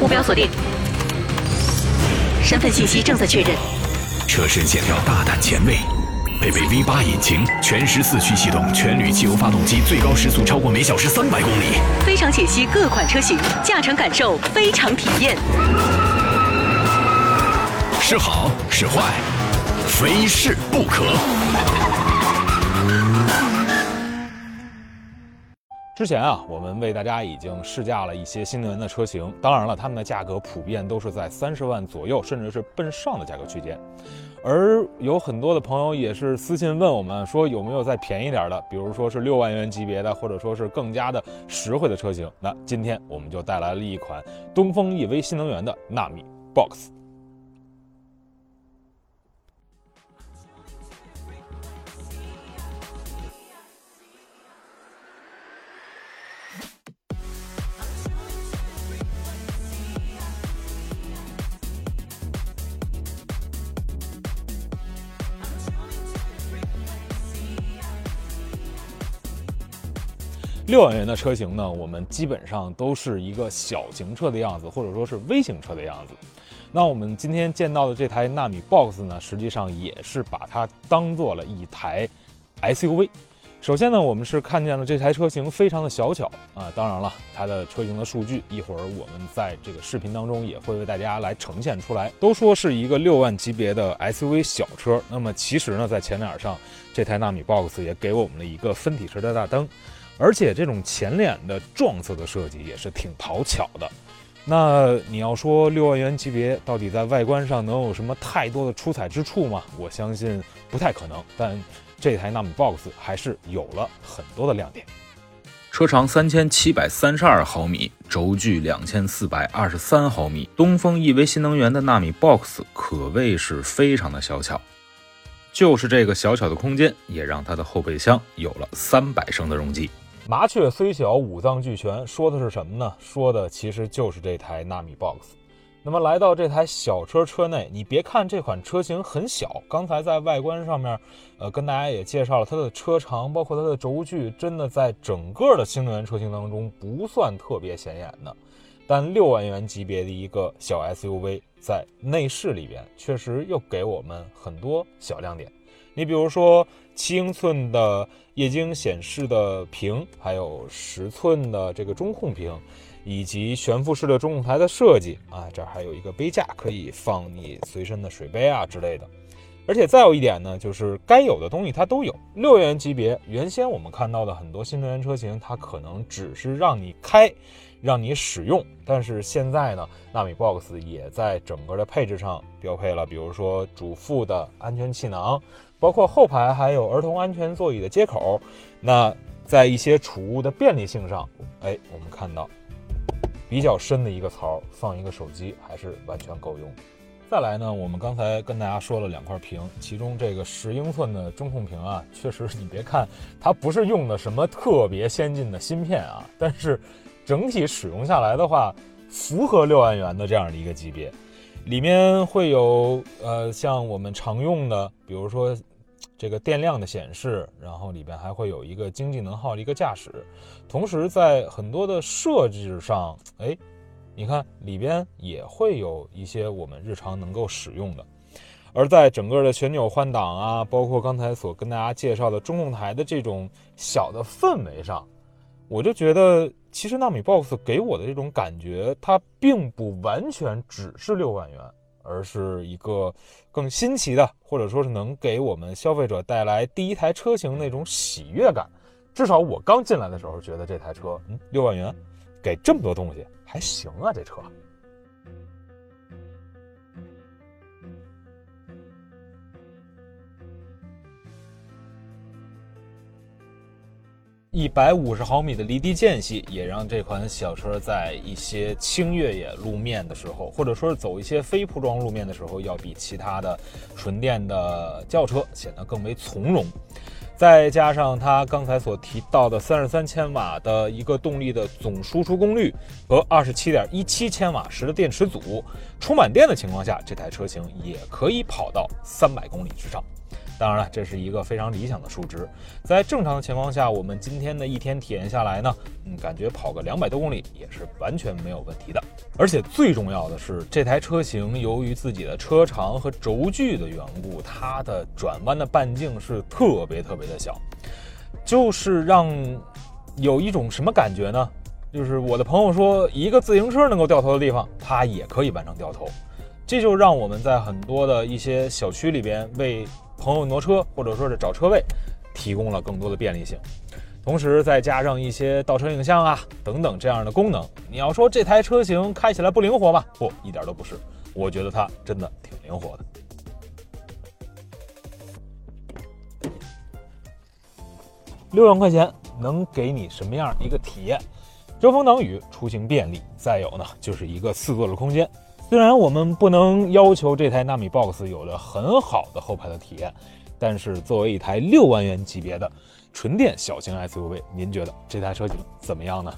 目标锁定，身份信息正在确认。车身线条大胆前卫，配备 V8 引擎，全时四驱系统，全铝汽油发动机，最高时速超过每小时三百公里。非常解析各款车型，驾乘感受非常体验。是好是坏，非试不可。之前啊，我们为大家已经试驾了一些新能源的车型，当然了，它们的价格普遍都是在三十万左右，甚至是奔上的价格区间。而有很多的朋友也是私信问我们说，有没有再便宜点的，比如说是六万元级别的，或者说是更加的实惠的车型。那今天我们就带来了一款东风 EV 新能源的纳米 Box。六万元的车型呢，我们基本上都是一个小型车的样子，或者说是微型车的样子。那我们今天见到的这台纳米 Box 呢，实际上也是把它当做了一台 SUV。首先呢，我们是看见了这台车型非常的小巧啊，当然了，它的车型的数据一会儿我们在这个视频当中也会为大家来呈现出来。都说是一个六万级别的 SUV 小车，那么其实呢，在前脸上这台纳米 Box 也给我们了一个分体式的大灯。而且这种前脸的撞色的设计也是挺讨巧的。那你要说六万元级别到底在外观上能有什么太多的出彩之处吗？我相信不太可能。但这台纳米 Box 还是有了很多的亮点。车长三千七百三十二毫米，轴距两千四百二十三毫米。东风 EV 新能源的纳米 Box 可谓是非常的小巧。就是这个小巧的空间，也让它的后备箱有了三百升的容积。麻雀虽小，五脏俱全，说的是什么呢？说的其实就是这台纳米 Box。那么来到这台小车车内，你别看这款车型很小，刚才在外观上面，呃，跟大家也介绍了它的车长，包括它的轴距，真的在整个的新能源车型当中不算特别显眼的。但六万元级别的一个小 SUV，在内饰里边确实又给我们很多小亮点。你比如说七英寸的液晶显示的屏，还有十寸的这个中控屏，以及悬浮式的中控台的设计啊，这儿还有一个杯架可以放你随身的水杯啊之类的。而且再有一点呢，就是该有的东西它都有。六元级别，原先我们看到的很多新能源车型，它可能只是让你开，让你使用。但是现在呢，纳米 Box 也在整个的配置上标配了，比如说主副的安全气囊。包括后排还有儿童安全座椅的接口，那在一些储物的便利性上，哎，我们看到比较深的一个槽放一个手机还是完全够用。再来呢，我们刚才跟大家说了两块屏，其中这个十英寸的中控屏啊，确实你别看它不是用的什么特别先进的芯片啊，但是整体使用下来的话，符合六万元的这样的一个级别，里面会有呃像我们常用的，比如说。这个电量的显示，然后里边还会有一个经济能耗的一个驾驶，同时在很多的设置上，哎，你看里边也会有一些我们日常能够使用的。而在整个的旋钮换挡啊，包括刚才所跟大家介绍的中控台的这种小的氛围上，我就觉得其实纳米 Box 给我的这种感觉，它并不完全只是六万元。而是一个更新奇的，或者说是能给我们消费者带来第一台车型那种喜悦感。至少我刚进来的时候觉得这台车，嗯，六万元，给这么多东西还行啊，这车。一百五十毫米的离地间隙，也让这款小车在一些轻越野路面的时候，或者说是走一些非铺装路面的时候，要比其他的纯电的轿车显得更为从容。再加上它刚才所提到的三十三千瓦的一个动力的总输出功率和二十七点一七千瓦时的电池组，充满电的情况下，这台车型也可以跑到三百公里之上。当然了，这是一个非常理想的数值。在正常的情况下，我们今天的一天体验下来呢，嗯，感觉跑个两百多公里也是完全没有问题的。而且最重要的是，这台车型由于自己的车长和轴距的缘故，它的转弯的半径是特别特别的小，就是让有一种什么感觉呢？就是我的朋友说，一个自行车能够掉头的地方，它也可以完成掉头。这就让我们在很多的一些小区里边为朋友挪车或者说是找车位提供了更多的便利性，同时再加上一些倒车影像啊等等这样的功能。你要说这台车型开起来不灵活吧？不，一点都不是。我觉得它真的挺灵活的。六万块钱能给你什么样一个体验？遮风挡雨，出行便利，再有呢就是一个四座的空间。虽然我们不能要求这台纳米 Box 有着很好的后排的体验，但是作为一台六万元级别的纯电小型 SUV，您觉得这台车型怎么样呢？